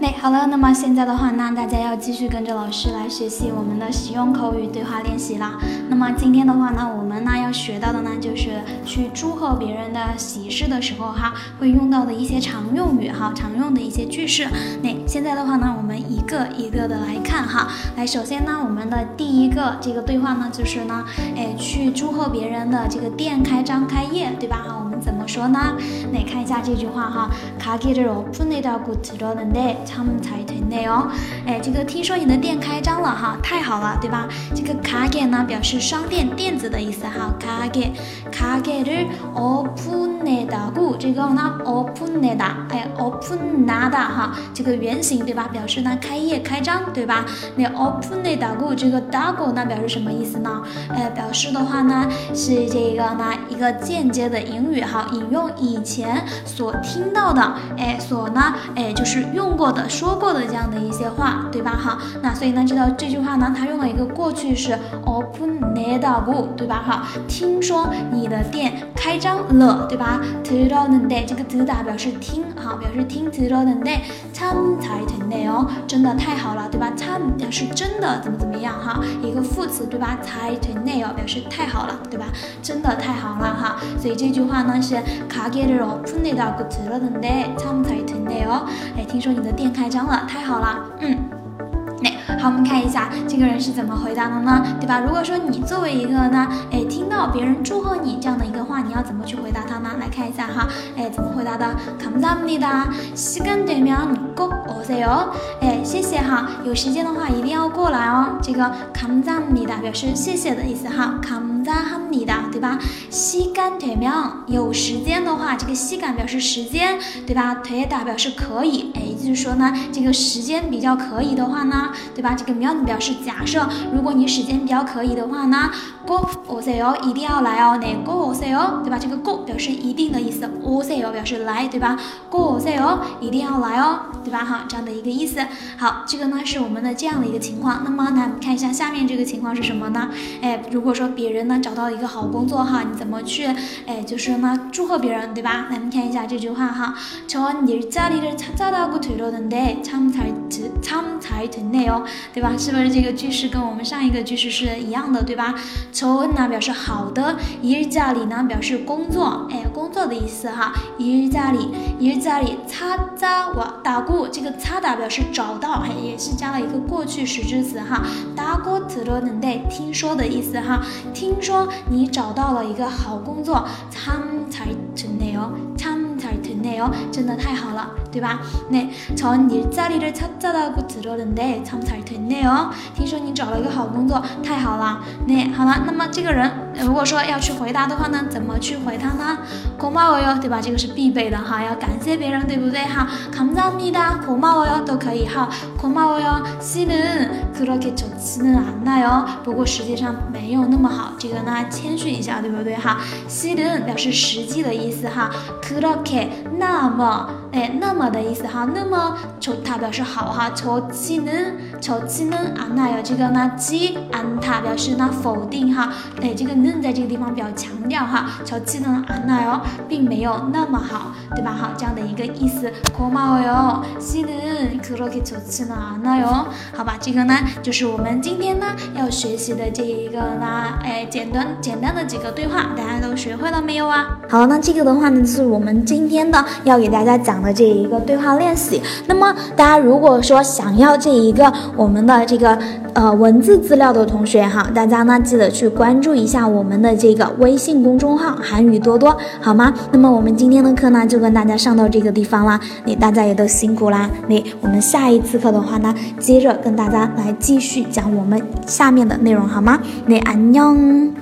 那好了，那么现在的话呢，大家要继续跟着老师来学习我们的实用口语对话练习啦。那么今天的话呢，我们呢要学到的呢，就是去祝贺别人的喜事的时候哈，会用到的一些常用语哈，常用的一些句式。那现在的话呢，我们一个一个的来看哈。来，首先呢，我们的第一个这个对话呢，就是呢，哎，去祝贺别人的这个店开张开业，对吧？哈，我们怎么说呢？来看一下这句话哈，가게를오픈해다고들었는 데。 他们才对内哦，哎，这个听说你的店开张了哈，太好了，对吧？这个卡给呢表示商店、店子的意思哈，卡给卡给的 open nada 故这个呢 open nada 哎 open nada 哈，这个原型对吧？表示呢开业、开张对吧？那 open nada 故这个 dago 那表示什么意思呢？哎，表示的话呢是这个呢一个间接的引语哈，引用以前所听到的哎所呢哎就是用过。说过的这样的一些话，对吧？哈，那所以呢，知道这句话呢，它用了一个过去式，open 내다 고， 对吧？哈，听说你的店开张了，对吧？들었는 데， 这个들다表示听，哈，表示听들었는 데， 참잘됐네 요， 真的太好了，对吧？참表示真的怎么怎么样，哈，一个副词，对吧？잘됐네 요， 表示太好了，对吧？真的太好了，哈，所以这句话呢是가게를오픈해다고들었는 데， 참잘됐네 요， 哎，听说你的店。开张了，太好了，嗯，那 好，我们看一下这个人是怎么回答的呢？对吧？如果说你作为一个呢，哎，听到别人祝贺你这样的一个话，你要怎么去回答他呢？来看一下哈，哎，怎么回答的？감사합니 다， 시간되면꼭오세 요。 哎，谢谢哈，有时间的话一定要过来哦。这个감사합니 다表示谢谢的意思哈，감大哈米的，对吧？西干腿苗有时间的话，这个西干表示时间，对吧？腿大表示可以，哎，就是说呢，这个时间比较可以的话呢，对吧？ 这个苗表示假设，如果你时间比较可以的话呢，过我塞哦，一定要来哦，哪过我塞哦，对吧？这个过表示一定的意思，我塞哦表示来，对吧？过我塞哦，一定要来哦，对吧？哈，这样的一个意思。好，这个呢是我们的这样的一个情况。那么呢，看一下下面这个情况是什么呢？哎，如果说别人呢。找到一个好工作哈，你怎么去哎，就是呢祝贺别人对吧？来，们看一下这句话哈，저일자리를찾아다고들었는데참잘참잘됐네 요， 对吧？是不是这个句式跟我们上一个句式是一样的，对吧？从呢表示好的，一日家里呢表示工作，哎，工作的意思哈。一日家里，一日家里，擦擦我打鼓，这个擦打表示找到，哎，也是加了一个过去时之词哈。打鼓子罗能得听说的意思哈，听说你找到了一个好工作，참才成的哦， 참。 잘됐네 요， 真的太好了，对吧？那전일자리를찾았다고들었는데참잘됐네 요。 听说你找了一个好工作，太好了。那好了，那么这个人如果说要去回答的话呢，怎么去回他呢？고마워 요， 对吧？这个是必备的哈，要感谢别人，对不对？哈，감사합니 다， 고마워 요， 都可以哈。고마워 요， 실은 그렇게좋지는않아 요。 不过实际上没有那么好，这个。那谦虚一下，对不对哈？西는表示实际的意思哈。그렇게那么哎那么的意思哈。那么좋다表示好哈。좋지는좋지는않아 요。 这个呢지않다表示呢否定哈。哎这个는在这个地方比较强调哈。좋지는않아 요， 并没有那么好，对吧？好这样的一个意思。고마워 요。 西는그렇게좋지는않아 요。 好吧，这个呢 就是我们今天呢要学习的这一个啦哎简单。简单的几个对话，大家都学会了没有啊？好，那这个的话呢，是我们今天的要给大家讲的这一个对话练习。那么大家如果说想要这一个我们的这个呃文字资料的同学哈，大家呢记得去关注一下我们的这个微信公众号“韩语多多”，好吗？那么我们今天的课呢就跟大家上到这个地方啦，你大家也都辛苦啦。你我们下一次课的话呢，接着跟大家来继续讲我们下面的内容，好吗？你安녕